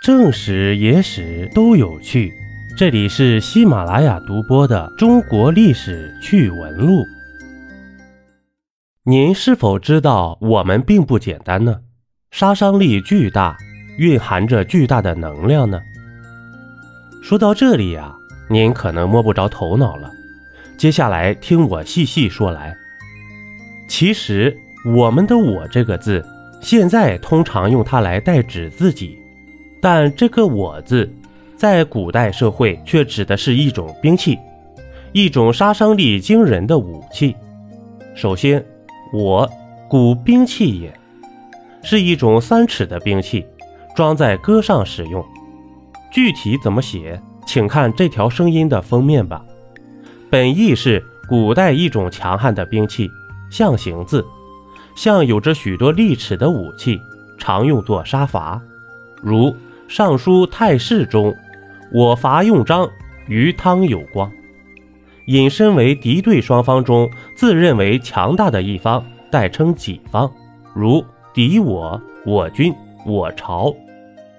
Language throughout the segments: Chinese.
正史、野史都有趣。这里是喜马拉雅独播的《中国历史趣闻录》。您是否知道我们并不简单呢？杀伤力巨大，蕴含着巨大的能量呢？说到这里呀，您可能摸不着头脑了。接下来听我细细说来。其实，我们的“我”这个字，现在通常用它来代指自己。但这个“我”字，在古代社会却指的是一种兵器，一种杀伤力惊人的武器。首先，“我”古兵器也，是一种三尺的兵器，装在戈上使用。具体怎么写，请看这条声音的封面吧。本意是古代一种强悍的兵器，象形字，像有着许多利齿的武器，常用作杀伐，如。《尚书太史》中，我伐用章，与汤有光。引申为敌对双方中自认为强大的一方，代称己方，如敌我、我军、我朝。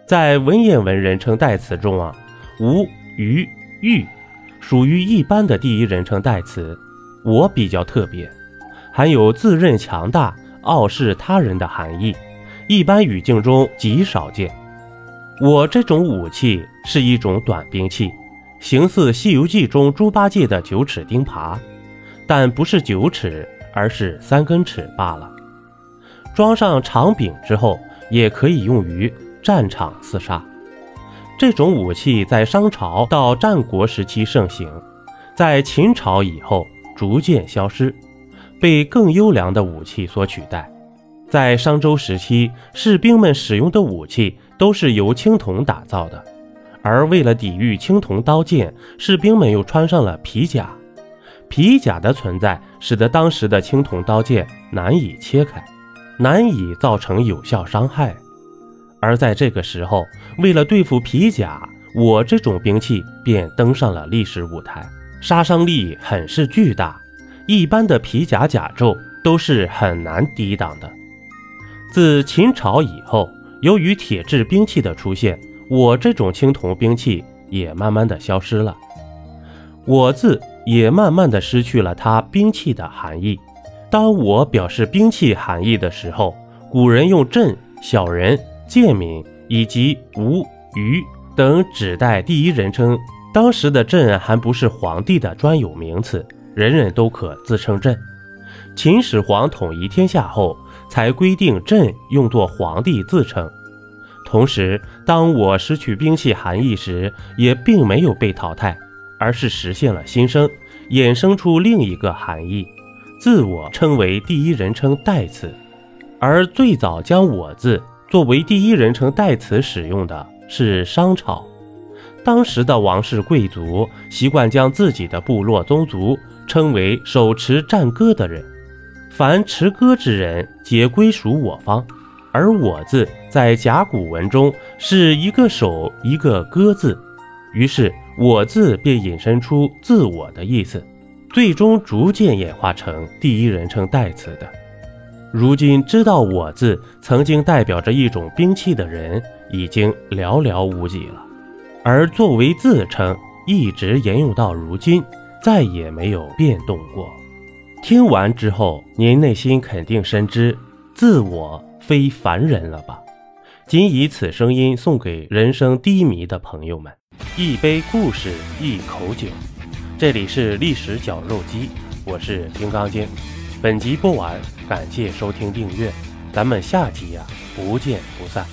在文言文人称代词中啊，吾、于、欲属于一般的第一人称代词，我比较特别，含有自认强大、傲视他人的含义，一般语境中极少见。我这种武器是一种短兵器，形似《西游记》中猪八戒的九齿钉耙，但不是九齿，而是三根齿罢了。装上长柄之后，也可以用于战场厮杀。这种武器在商朝到战国时期盛行，在秦朝以后逐渐消失，被更优良的武器所取代。在商周时期，士兵们使用的武器。都是由青铜打造的，而为了抵御青铜刀剑，士兵们又穿上了皮甲。皮甲的存在，使得当时的青铜刀剑难以切开，难以造成有效伤害。而在这个时候，为了对付皮甲，我这种兵器便登上了历史舞台，杀伤力很是巨大，一般的皮甲甲胄都是很难抵挡的。自秦朝以后。由于铁制兵器的出现，我这种青铜兵器也慢慢的消失了，我字也慢慢的失去了它兵器的含义。当我表示兵器含义的时候，古人用朕、小人、贱民以及吾、余等指代第一人称。当时的朕还不是皇帝的专有名词，人人都可自称朕。秦始皇统一天下后。才规定朕用作皇帝自称，同时，当我失去兵器含义时，也并没有被淘汰，而是实现了新生，衍生出另一个含义，自我称为第一人称代词。而最早将我字作为第一人称代词使用的是商朝，当时的王室贵族习惯将自己的部落宗族称为手持战戈的人。凡持戈之人，皆归属我方。而我字在甲骨文中是一个手一个戈字，于是我字便引申出自我的意思，最终逐渐演化成第一人称代词的。如今知道我字曾经代表着一种兵器的人，已经寥寥无几了。而作为自称，一直沿用到如今，再也没有变动过。听完之后，您内心肯定深知，自我非凡人了吧？仅以此声音送给人生低迷的朋友们，一杯故事，一口酒。这里是历史绞肉机，我是金刚经。本集播完，感谢收听订阅，咱们下集呀，不见不散。